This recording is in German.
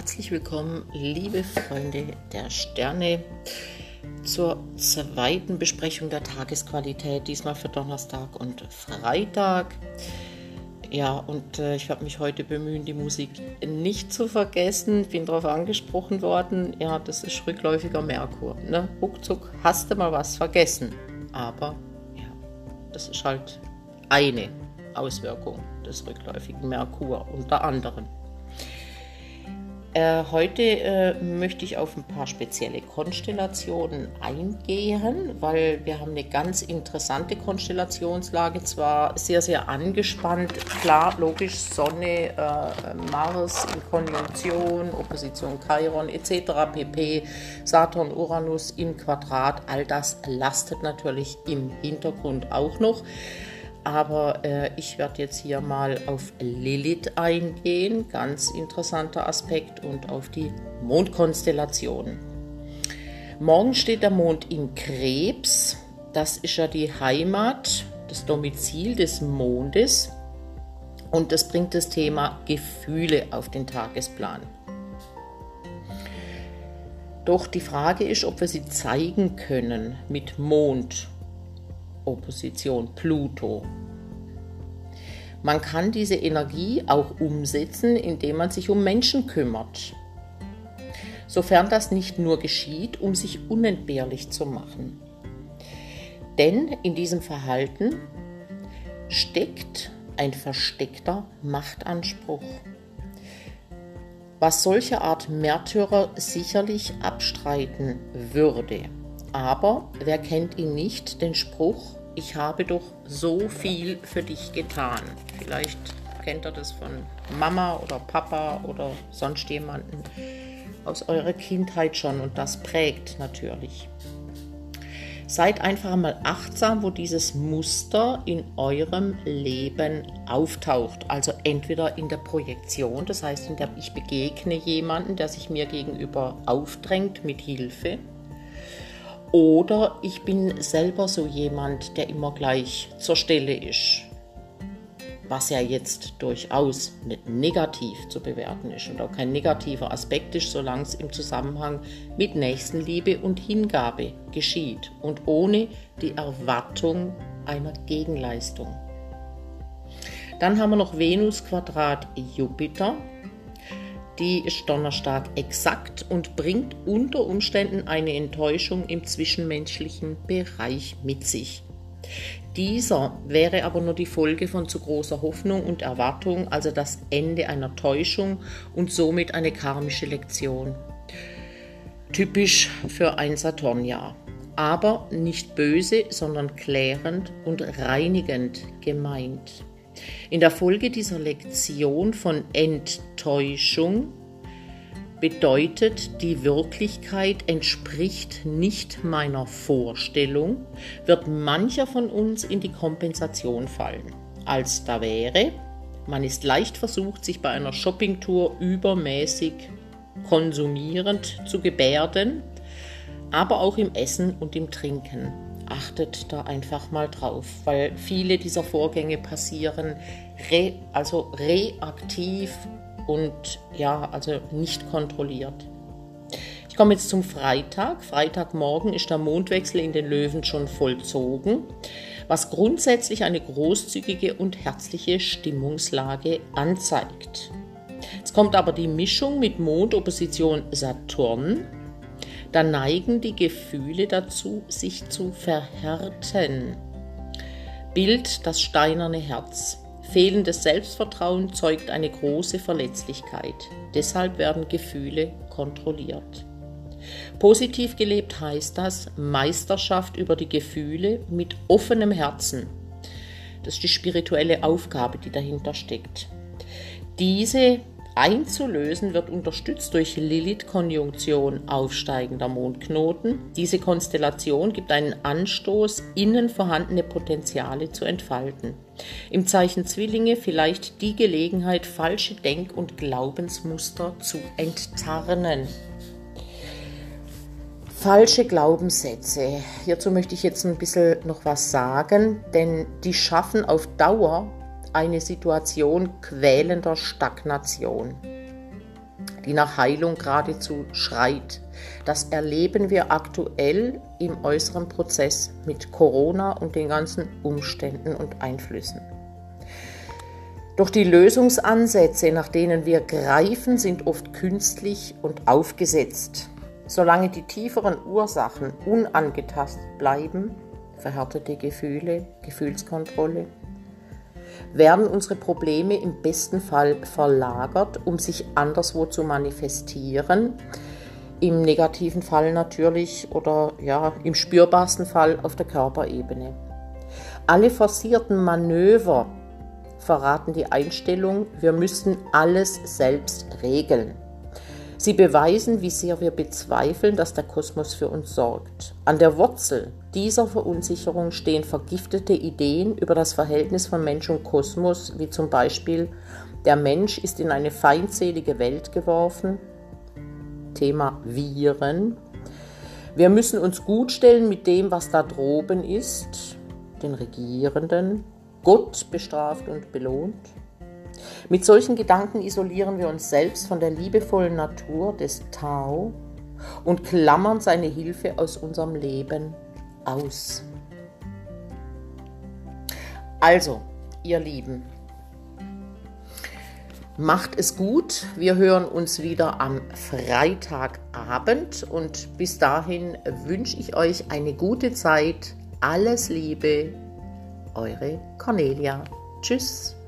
Herzlich willkommen, liebe Freunde der Sterne, zur zweiten Besprechung der Tagesqualität, diesmal für Donnerstag und Freitag. Ja, und äh, ich werde mich heute bemühen, die Musik nicht zu vergessen. Bin darauf angesprochen worden. Ja, das ist rückläufiger Merkur. Ne? Ruckzuck hast du mal was vergessen. Aber ja, das ist halt eine Auswirkung des rückläufigen Merkur unter anderem. Äh, heute äh, möchte ich auf ein paar spezielle Konstellationen eingehen, weil wir haben eine ganz interessante Konstellationslage, zwar sehr, sehr angespannt, klar, logisch, Sonne, äh, Mars in Konjunktion, Opposition Chiron etc., pp, Saturn, Uranus im Quadrat, all das lastet natürlich im Hintergrund auch noch. Aber äh, ich werde jetzt hier mal auf Lilith eingehen, ganz interessanter Aspekt, und auf die Mondkonstellation. Morgen steht der Mond im Krebs. Das ist ja die Heimat, das Domizil des Mondes. Und das bringt das Thema Gefühle auf den Tagesplan. Doch die Frage ist, ob wir sie zeigen können mit Mond Opposition Pluto. Man kann diese Energie auch umsetzen, indem man sich um Menschen kümmert. Sofern das nicht nur geschieht, um sich unentbehrlich zu machen. Denn in diesem Verhalten steckt ein versteckter Machtanspruch, was solche Art Märtyrer sicherlich abstreiten würde. Aber wer kennt ihn nicht, den Spruch, ich habe doch so viel für dich getan. Vielleicht kennt ihr das von Mama oder Papa oder sonst jemanden aus eurer Kindheit schon und das prägt natürlich. Seid einfach mal achtsam, wo dieses Muster in eurem Leben auftaucht. Also entweder in der Projektion, das heißt, ich begegne jemanden, der sich mir gegenüber aufdrängt mit Hilfe oder ich bin selber so jemand, der immer gleich zur Stelle ist. Was ja jetzt durchaus nicht negativ zu bewerten ist und auch kein negativer Aspekt ist, solange es im Zusammenhang mit Nächstenliebe und Hingabe geschieht und ohne die Erwartung einer Gegenleistung. Dann haben wir noch Venus Quadrat Jupiter die ist Donnerstag exakt und bringt unter Umständen eine Enttäuschung im zwischenmenschlichen Bereich mit sich. Dieser wäre aber nur die Folge von zu großer Hoffnung und Erwartung, also das Ende einer Täuschung und somit eine karmische Lektion. Typisch für ein Saturnjahr. Aber nicht böse, sondern klärend und reinigend gemeint. In der Folge dieser Lektion von Enttäuschung bedeutet, die Wirklichkeit entspricht nicht meiner Vorstellung, wird mancher von uns in die Kompensation fallen. Als da wäre, man ist leicht versucht, sich bei einer Shoppingtour übermäßig konsumierend zu gebärden, aber auch im Essen und im Trinken achtet da einfach mal drauf, weil viele dieser Vorgänge passieren re, also reaktiv und ja, also nicht kontrolliert. Ich komme jetzt zum Freitag. Freitagmorgen ist der Mondwechsel in den Löwen schon vollzogen, was grundsätzlich eine großzügige und herzliche Stimmungslage anzeigt. Jetzt kommt aber die Mischung mit Mondopposition Saturn da neigen die Gefühle dazu, sich zu verhärten. Bild das steinerne Herz. Fehlendes Selbstvertrauen zeugt eine große Verletzlichkeit. Deshalb werden Gefühle kontrolliert. Positiv gelebt heißt das Meisterschaft über die Gefühle mit offenem Herzen. Das ist die spirituelle Aufgabe, die dahinter steckt. Diese einzulösen wird unterstützt durch Lilith-Konjunktion aufsteigender Mondknoten. Diese Konstellation gibt einen Anstoß, innen vorhandene Potenziale zu entfalten. Im Zeichen Zwillinge vielleicht die Gelegenheit, falsche Denk- und Glaubensmuster zu enttarnen. Falsche Glaubenssätze. Hierzu möchte ich jetzt ein bisschen noch was sagen, denn die schaffen auf Dauer eine Situation quälender Stagnation. die nach Heilung geradezu schreit. Das erleben wir aktuell im äußeren Prozess mit Corona und den ganzen Umständen und Einflüssen. Doch die Lösungsansätze, nach denen wir greifen, sind oft künstlich und aufgesetzt. Solange die tieferen Ursachen unangetastet bleiben, verhärtete Gefühle, Gefühlskontrolle, werden unsere Probleme im besten Fall verlagert, um sich anderswo zu manifestieren. Im negativen Fall natürlich oder ja, im spürbarsten Fall auf der Körperebene. Alle forcierten Manöver verraten die Einstellung, wir müssen alles selbst regeln. Sie beweisen, wie sehr wir bezweifeln, dass der Kosmos für uns sorgt. An der Wurzel dieser Verunsicherung stehen vergiftete Ideen über das Verhältnis von Mensch und Kosmos, wie zum Beispiel, der Mensch ist in eine feindselige Welt geworfen. Thema Viren. Wir müssen uns gut stellen mit dem, was da droben ist, den Regierenden. Gott bestraft und belohnt. Mit solchen Gedanken isolieren wir uns selbst von der liebevollen Natur des Tao und klammern seine Hilfe aus unserem Leben aus. Also, ihr Lieben, macht es gut. Wir hören uns wieder am Freitagabend und bis dahin wünsche ich euch eine gute Zeit. Alles Liebe, eure Cornelia. Tschüss.